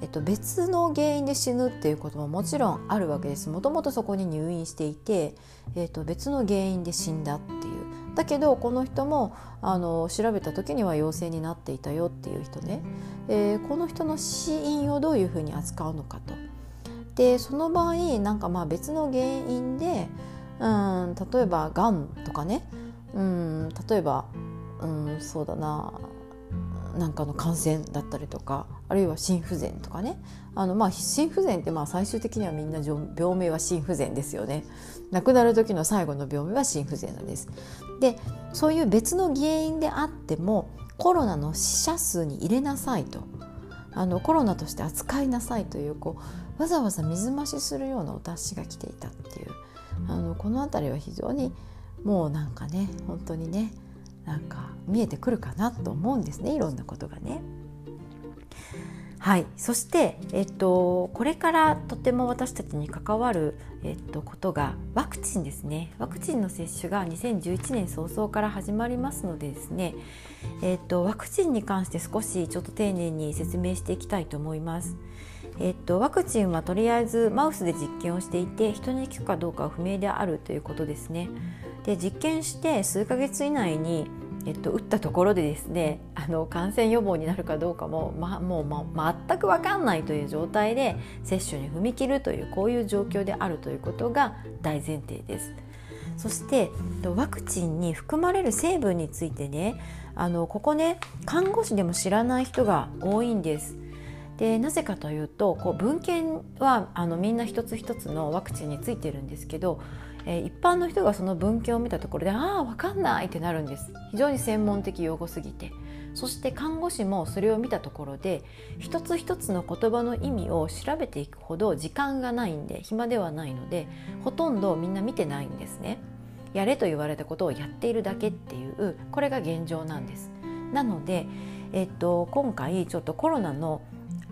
えっと、別の原因で死ぬっていうことももちろんあるわけですもともとそこに入院していて、えっと、別の原因で死んだっていうだけどこの人もあの調べた時には陽性になっていたよっていう人ね、えー、この人の死因をどういうふうに扱うのかと。でその場合なんかまあ別の原因でうん例えばがんとかね。うん例えばうんそうだな。なんかの感染だったりとかあるいは心不全とかね。あのまあ心不全ってまあ最終的にはみんな病名は心不全ですよね。亡くなる時の最後の病名は心不全なんです。でそういう別の原因であってもコロナの死者数に入れなさいと。あのコロナとして扱いなさいというこうわざわざ水増しするようなお達しが来ていたっていう。あのこの辺りは非常にもうなんかね本当にねなんか見えてくるかなと思うんですねいろんなことがね。はい、そして、えっと、これからとても私たちに関わる、えっと、ことがワクチンですねワクチンの接種が2011年早々から始まりますのでですね、えっと、ワクチンに関して少しちょっと丁寧に説明していきたいと思います。えっと、ワクチンはとりあえずマウスで実験をしていて人に効くかどうかは不明であるということですね。で実験して数ヶ月以内に、えっと、打ったところでですねあの感染予防になるかどうかも、ま、もう、ま、全く分かんないという状態で接種に踏み切るというこういう状況であるということが大前提です。そしてワクチンに含まれる成分についてねあのここね看護師でも知らない人が多いんです。でなぜかというとこう文献はあのみんな一つ一つのワクチンについてるんですけどえー、一般の人がその文献を見たところでああ分かんないってなるんです。非常に専門的用語すぎて。そして看護師もそれを見たところで一つ一つの言葉の意味を調べていくほど時間がないんで暇ではないのでほとんどみんな見てないんですね。やれと言われたことをやっているだけっていうこれが現状なんです。なので、えっと、今回ちょっとコロナの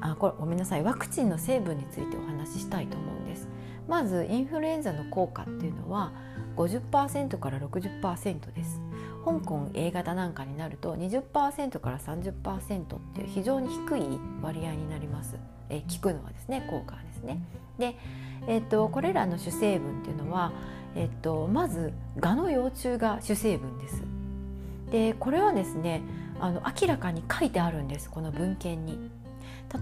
あこれごめんなさい。ワクチンの成分についてお話ししたいと思うんです。まずインフルエンザの効果っていうのは50%から60%です。香港 A 型なんかになると20%から30%っていう非常に低い割合になります、え効くのはですね効果ですね。で、えーと、これらの主成分っていうのは、えーと、まず蛾の幼虫が主成分です。でこれはですねあの明らかに書いてあるんですこの文献に。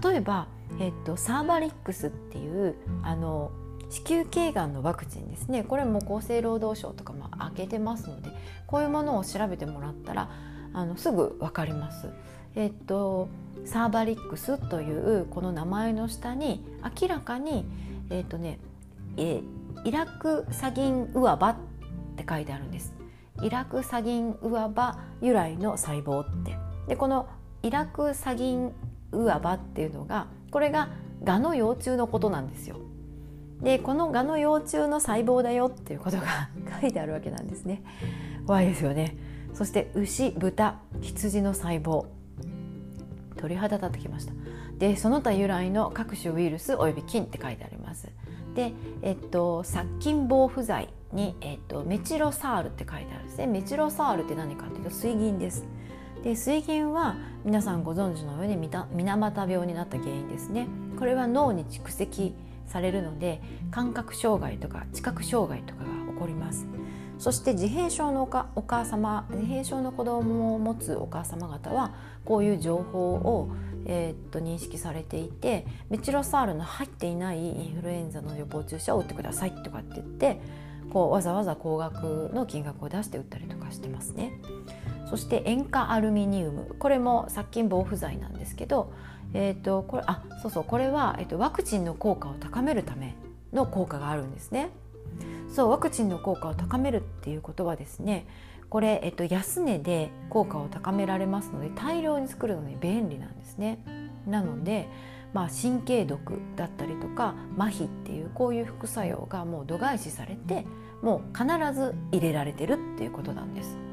例えば、えーとサーバリックスっていうあの子宮頸がんのワクチンですねこれも厚生労働省とかも開けてますのでこういうものを調べてもらったらあのすぐ分かります。えっとサーバリックスというこの名前の下に明らかにえっとねえイラクサギンウアバって書いてあるんです。イラクサギンウアバ由来の細胞ってでこのイラクサギンウアバっていうのがこれが蛾の幼虫のことなんですよ。でこの蛾の幼虫の細胞だよっていうことが 書いてあるわけなんですね。怖いですよね。そして牛豚羊の細胞。鳥肌立ってきました。でその他由来の各種ウイルスおよび菌って書いてあります。で、えっと、殺菌防腐剤に、えっと、メチロサールって書いてあるんですね。メチロサールって何かっていうと水銀です。で水銀は皆さんご存知のように水俣病になった原因ですねこれは脳に蓄積されるので感覚障害とか知覚障害とかが起こりますそして自閉症のお母様自閉症の子供を持つお母様方はこういう情報を、えー、っと認識されていてメチロサールの入っていないインフルエンザの予防注射を打ってくださいとかって言ってこうわざわざ高額の金額を出して打ったりとかしてますね。そして塩化アルミニウムこれも殺菌防腐剤なんですけどえーと、これあそうそうこれは、えーと、ワクチンの効果を高めるための効果があるんですね。そうワクチンの効果を高めるっていうことはですねこれ、えっと、安値で効果を高められますので大量に作るのに便利なんですね。なので、まあ、神経毒だったりとか麻痺っていうこういう副作用がもう度外視されてもう必ず入れられてるっていうことなんです。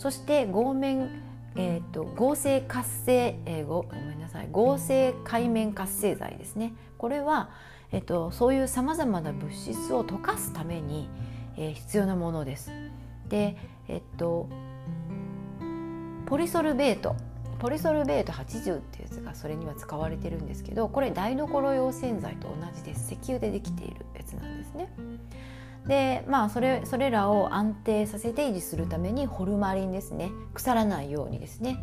そして合面えーと、合成活性、えー、ごごめんなさい合成海面活性剤ですねこれは、えーと、そういうさまざまな物質を溶かすために、えー、必要なものです。でえっとポリソルベートポリソルベート80っていうやつがそれには使われてるんですけどこれ台所用洗剤と同じです石油でできているやつなんですね。でまあそれそれらを安定させて維持するためにホルマリンですね。腐らないようにですね。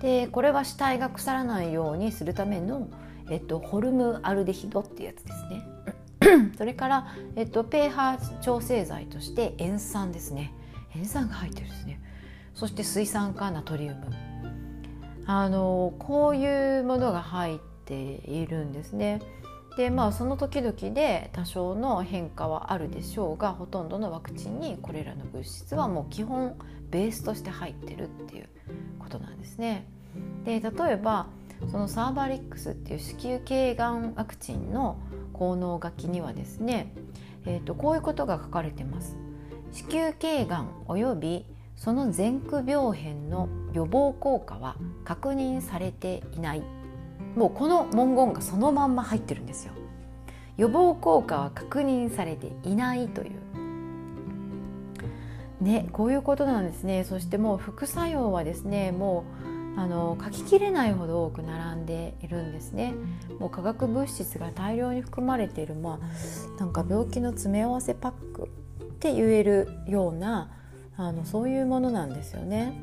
でこれは死体が腐らないようにするための、えっと、ホルムアルデヒドっていうやつですね。それから、えっと、pH 調整剤として塩酸ですね。塩酸が入ってるんですね。そして水酸化ナトリウム。あのこういうものが入っているんですね。でまあその時々で多少の変化はあるでしょうがほとんどのワクチンにこれらの物質はもう基本ベースとして入ってるっていうことなんですね。で例えばそのサーバリックスっていう子宮頸がんワクチンの効能書きにはですね、えーと、こういうことが書かれてます。子宮頸がんおびその前駆病変の予防効果は確認されていないもうこの文言がそのまんま入ってるんですよ。予防効果は確認されていないという。ねこういうことなんですね。そしてもう副作用はですねもうあの書ききれないほど多く並んでいるんですね。もう化学物質が大量に含まれているまあなんか病気の詰め合わせパックって言えるようなあのそういうものなんですよね。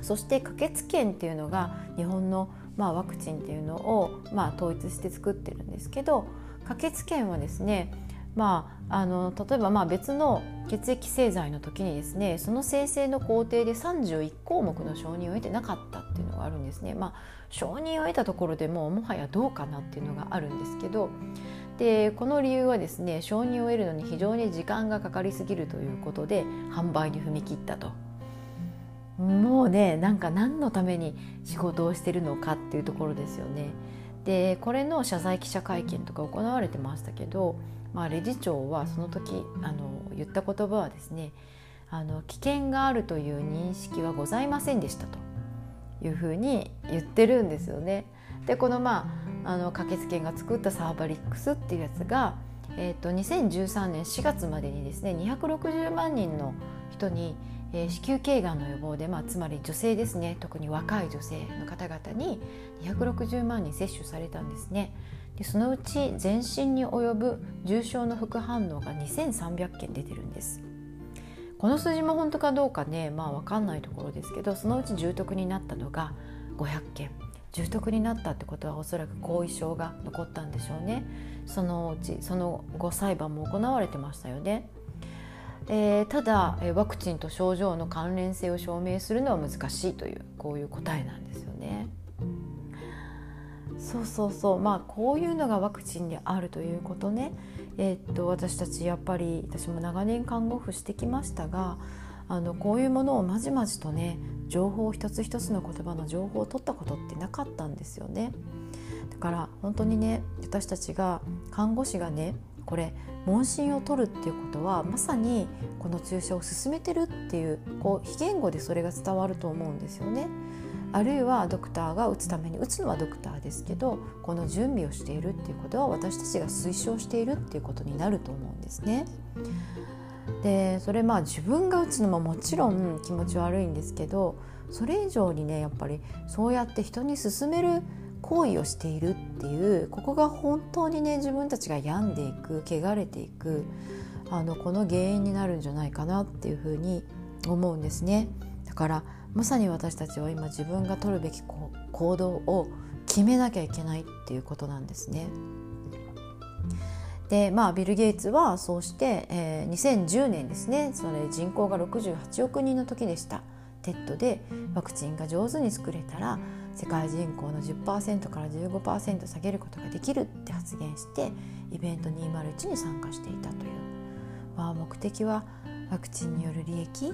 そして可決権っていうのが日本のまあ、ワクチンっていうのを、まあ、統一して作ってるんですけど可決権はですねまあ、あの例えばまあ別の血液製剤の時にですねその生成の工程で31項目の承認を得てなかったっていうのがあるんですね。まあ、承認を得たところでももはやどうかなっていうのがあるんですけどでこの理由はですね承認を得るのに非常に時間がかかりすぎるということで販売に踏み切ったと。もうねなんか何のために仕事をしてるのかっていうところですよね。でこれの謝罪記者会見とか行われてましたけど、まあ、理事長はその時あの言った言葉はですねあの危険があるという認識はございませんでしたというふうに言ってるんですよね。でこのまああの駆けつけが作ったサーバリックスっていうやつが、えーと、と2013年4月までにですね260万人の人にえー、子宮頸がんの予防で、まあ、つまり女性ですね特に若い女性の方々に260万人接種されたんですね。でそのうち全身に及ぶ重症の副反応が2300件出てるんです。この数字も本当かどうかねまあ分かんないところですけどそのうち重篤になったのが500件。重篤になったってことはおそらく後遺症が残ったんでしょうね。そのうちその後裁判も行われてましたよね。えー、ただワクチンと症状の関連性を証明するのは難しいというこういう答えなんですよね。そうそうそうまあこういうのがワクチンであるということね、えー、っと私たちやっぱり私も長年看護婦してきましたがあのこういうものをまじまじとね情報一つ一つの言葉の情報を取ったことってなかったんですよね。だから本当にね私たちが看護師がねこれ問診を取るっていうことはまさにこの注射を進めてるっていうこう非言語でそれが伝わると思うんですよね。あるいはドクターが打つために打つのはドクターですけどこの準備をしているっていうことは私たちが推奨しているっていうことになると思うんですね。でそれまあ自分が打つのももちろん気持ち悪いんですけどそれ以上にねやっぱりそうやって人に勧める行為をしているっていうここが本当にね自分たちが病んでいく汚れていくあのこの原因になるんじゃないかなっていうふうに思うんですね。だからまさに私たちは今自分が取るべき行動を決めなきゃいけないっていうことなんですね。でまあビル・ゲイツはそうして、えー、2010年ですね。それ人口が68億人の時でした。テッドでワクチンが上手に作れたら世界人口の10%から15%下げることができるって発言してイベント201に参加していたという、まあ、目的はワクチンによる利益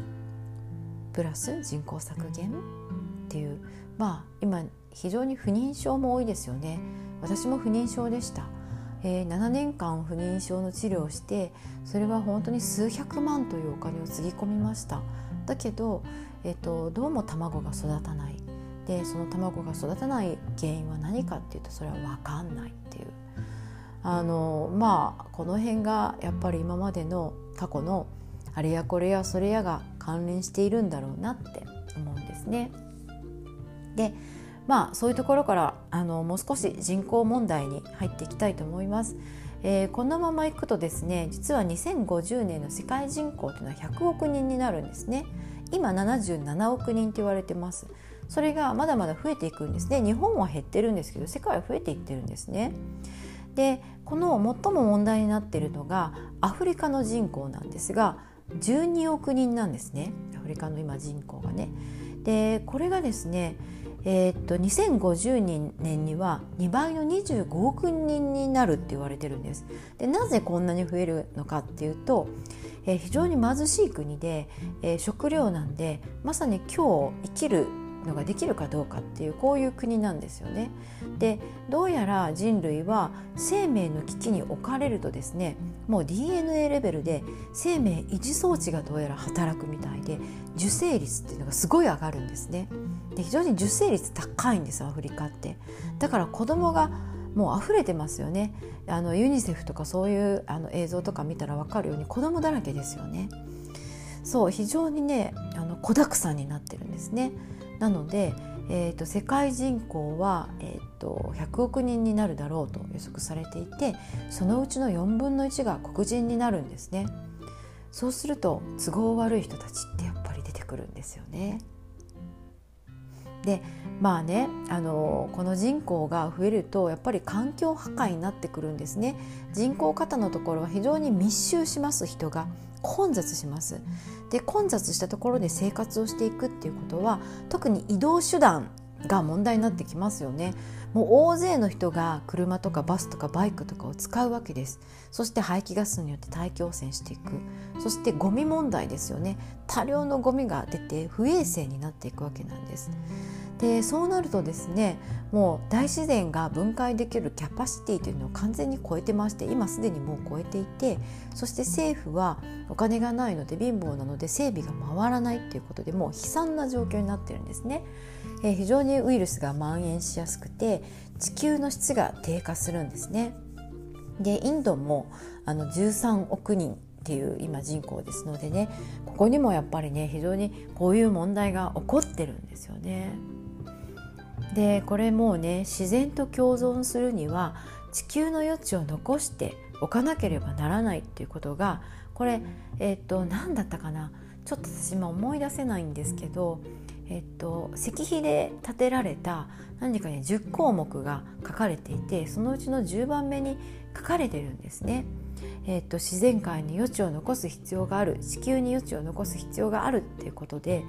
プラス人口削減っていう。まあ今非常に不妊症も多いですよね。私も不妊症でした、えー、7年間不妊症の治療をしてそれは本当に数百万というお金をつぎ込みました。だけど、えーとどうも卵が育たない。でその卵が育たない原因は何かっていうとそれは分かんないっていうあのまあこの辺がやっぱり今までの過去のあれやこれやそれやが関連しているんだろうなって思うんですね。でまあそういうところからあのもう少し人口問題に入っていきたいと思います。えー、このままいくとですね実は2050年の世界人口というのは100億人になるんですね。今77億人と言われてます。それがまだまだ増えていくんですね。日本は減ってるんですけど世界は増えていってるんですね。でこの最も問題になっているのがアフリカの人口なんですが12億人なんですねアフリカの今人口がね。でこれがですねえー、っと2050年には2倍の25億人になるって言われてるんです。でなぜこんなに増えるのかっていうと、えー、非常に貧しい国で、えー、食料なんでまさに今日生きるのができるかどうかっていうこういう国なんですよね。でどうやら人類は生命の危機に置かれるとですねもう DNA レベルで生命維持装置がどうやら働くみたいで受精率っていうのがすごい上がるんですね。で非常に受精率高いんですアフリカって。だから子供がもう溢れてますよねあのユニセフとかそういうあの映像とか見たら分かるように子供だらけですよねそう非常にねあの子だくさんになってるんですねなので、えーと、世界人口は、えーと、100億人になるだろうと予測されていてそのうちの4分の1が黒人になるんですねそうすると都合悪い人たちってやっぱり出てくるんですよね。でまあねあのこの人口が増えるとやっぱり環境破壊になってくるんですね。人口過多のところは非常に密集します人が混雑します。で混雑したところで生活をしていくっていうことは特に移動手段が問題になってきますよね。もう大勢の人が車とかバスとかバイクとかを使うわけです。そして排気ガスによって大気汚染していく。そしてゴミ問題ですよね。多量のゴミが出て不衛生になっていくわけなんです。でそうなるとですねもう大自然が分解できるキャパシティというのを完全に超えてまして今すでにもう超えていてそして政府はお金がないので貧乏なので整備が回らないということでもう悲惨な状況になってるんですね。えー、非常にウイルスが蔓延しやすくて地球の質が低下するんですね。でインドもあの13億人っていう今人口ですのでねここにもやっぱりね非常にこういう問題が起こってるんですよね。でこれもうね自然と共存するには地球の余地を残しておかなければならないっていうことがこれえっ、と何だったかな？ちょっと私今思い出せないんですけどえっと、石碑で建てられた何かね10項目が書かれていてそのうちの10番目に書かれてるんですね。えっと、自然界に余地を残す必要がある地球に余地を残す必要があるっていうことで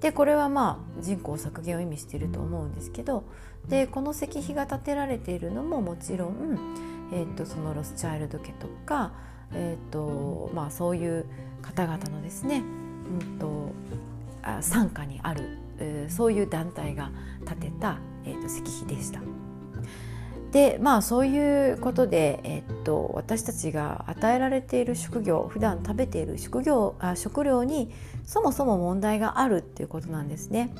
でこれはまあ人口削減を意味していると思うんですけどでこの石碑が建てられているのももちろん、えっと、そのロスチャイルド家とか、えっとまあ、そういう方々のですね、うんと傘下にあるそういう団体が建てた、えーと、石碑でした。でまあそういうことで、えっと、私たちが与えられている職業普段食べている職業あ食料にそもそも問題があるっていうことなんですね。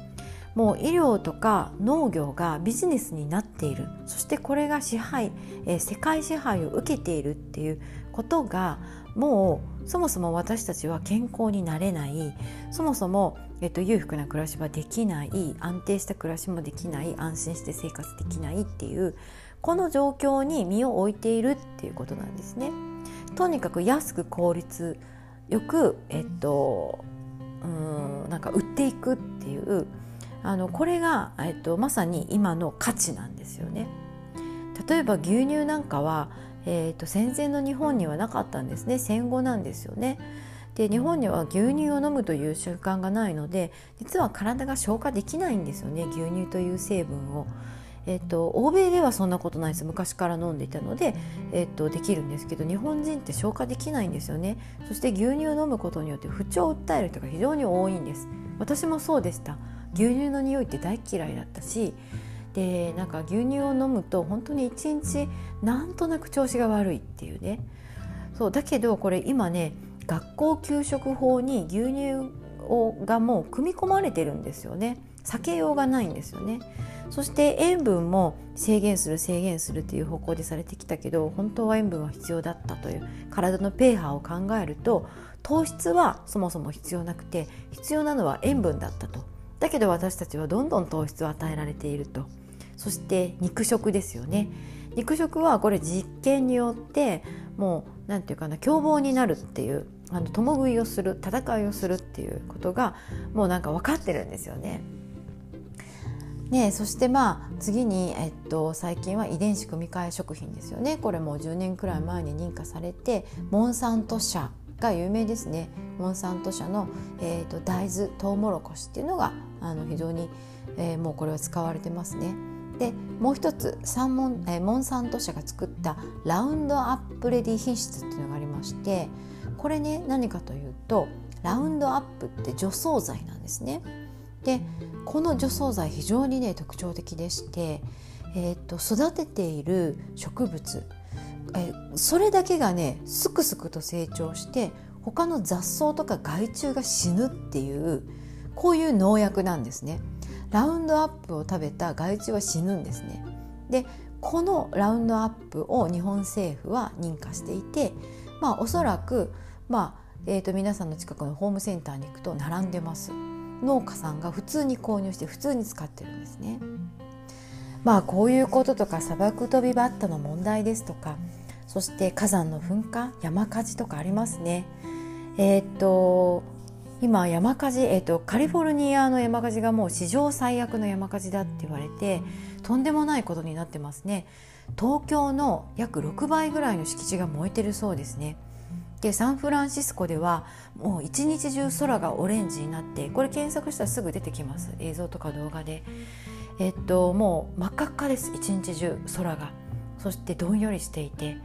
もう医療とか農業がビジネスになっているそしてこれが支配、えー、世界支配を受けているっていうことがもうそもそも私たちは健康になれないそもそも、えっと、裕福な暮らしはできない安定した暮らしもできない安心して生活できないっていうこの状況に身を置いているっていうことなんですね。とにかく安く効率よく、えっと、うんなんか売っていくっていうあのこれが、えっと、まさに今の価値なんですよね。例えば牛乳なんかはえーと、戦前の日本にはなかったんですね戦後なんですよね。で日本には牛乳を飲むという習慣がないので実は体が消化できないんですよね牛乳という成分を。えっと、欧米ではそんなことないです。昔から飲んでいたので、えっと、できるんですけど日本人って消化できないんですよね。そして牛乳を飲むことによって不調を訴える人が非常に多いんです。私もそうでした。牛乳の匂いって大嫌いだったしでなんか牛乳を飲むと本当に一日なんとなく調子が悪いっていうね。そうだけどこれ今ね学校給食法に牛乳をがもう組み込まれてるんですよね。避けようがないんですよね。そして塩分も制限する制限するっていう方向でされてきたけど本当は塩分は必要だったという体のペーハーを考えると糖質はそもそも必要なくて必要なのは塩分だったと。だけど私たちはどんどん糖質を与えられていると。そして肉食ですよね。肉食はこれ実験によってもう何て言うかな凶暴になるっていうあの共食いをする戦いをするっていうことがもうなんか分かってるんですよね。ね、そしてまあ次に、えっと、最近は遺伝子組み換え食品ですよねこれも10年くらい前に認可されてモンサント社が有名ですねモンサント社の、えーと、大豆トウモロコシっていうのがあの非常に、えー、もうこれは使われてますね。でもう一つサンモン、えー、モンサント社が作ったラウンドアップレディ品質っていうのがありましてこれね何かというとラウンドアップって除草剤なんですね。でこの除草剤非常にね特徴的でして、えーと、育てている植物、えそれだけがねすくすくと成長して他の雑草とか害虫が死ぬっていうこういう農薬なんですね。ラウンドアップを食べた害虫は死ぬんですね。でこのラウンドアップを日本政府は認可していてまあおそらくまあえーと、皆さんの近くのホームセンターに行くと並んでます農家さんが普通に購入して普通に使ってるんですね。まあこういうこととか砂漠飛びバッタの問題ですとかそして火山の噴火山火事とかありますね。えっ、と今山火事、えーと、カリフォルニアの山火事がもう史上最悪の山火事だって言われてとんでもないことになってますね東京の約6倍ぐらいの敷地が燃えてるそうですねでサンフランシスコではもう一日中空がオレンジになってこれ検索したらすぐ出てきます。映像とか動画で。えっともう真っ赤っかです。一日中空が。そしてどんよりしていて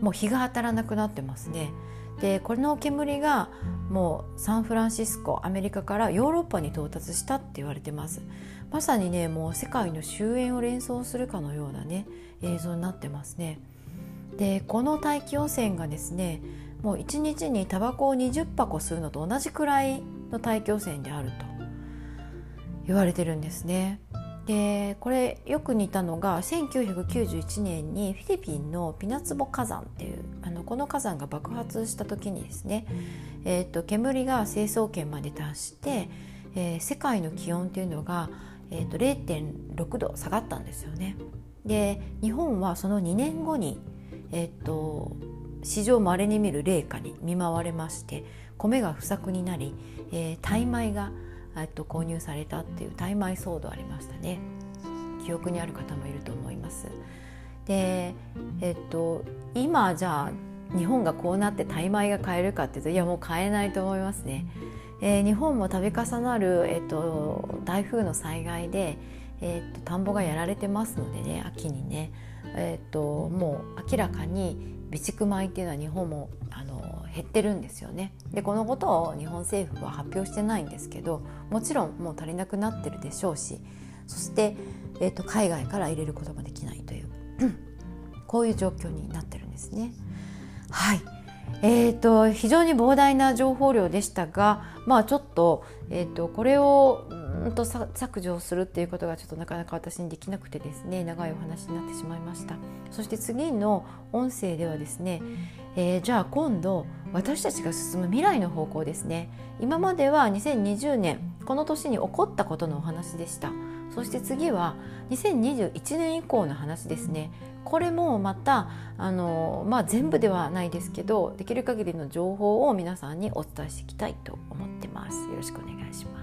もう日が当たらなくなってますね。でこの煙がもうサンフランシスコアメリカからヨーロッパに到達したって言われてます。まさにねもう世界の終焉を連想するかのようなね映像になってますね。でこの大気汚染がですねもう1日にタバコを20箱吸うのと同じくらいの大気汚染であると言われてるんですね。でこれよく似たのが1991年にフィリピンのピナツボ火山っていうあのこの火山が爆発した時にですね、えーと、煙が成層圏まで達して、えー、世界の気温っていうのが、えーと、と0.6度下がったんですよね。で日本はその2年後に、えーと史上まれに見る冷夏に見舞われまして米が不作になり、えー、タイ米がえっと、購入されたっていうタイ米騒動ありましたね。記憶にある方もいると思います。でえっと今じゃあ日本がこうなってタイ米が買えるかっていうといやもう買えないと思いますね、えー、日本も度重なる、えっと、台風の災害で、えっと、田んぼがやられてますのでね秋にね、えっと、もう明らかに備蓄米っていうのは日本もあの減ってるんですよねでこのことを日本政府は発表してないんですけどもちろんもう足りなくなってるでしょうしそして、えーと、海外から入れることもできないというこういう状況になってるんですね。はいえーと、非常に膨大な情報量でしたが、まあ、ちょっと,、えーとこれをんと削除するっていうことがちょっとなかなか私にできなくてですね長いお話になってしまいました。そして次の音声ではですね、えー、じゃあ今度私たちが進む未来の方向ですね。今までは2020年この年に起こったことのお話でした。そして次は2021年以降の話ですね。これもまたあの、まあ、全部ではないですけどできる限りの情報を皆さんにお伝えしていきたいと思ってます。よろしくお願いします。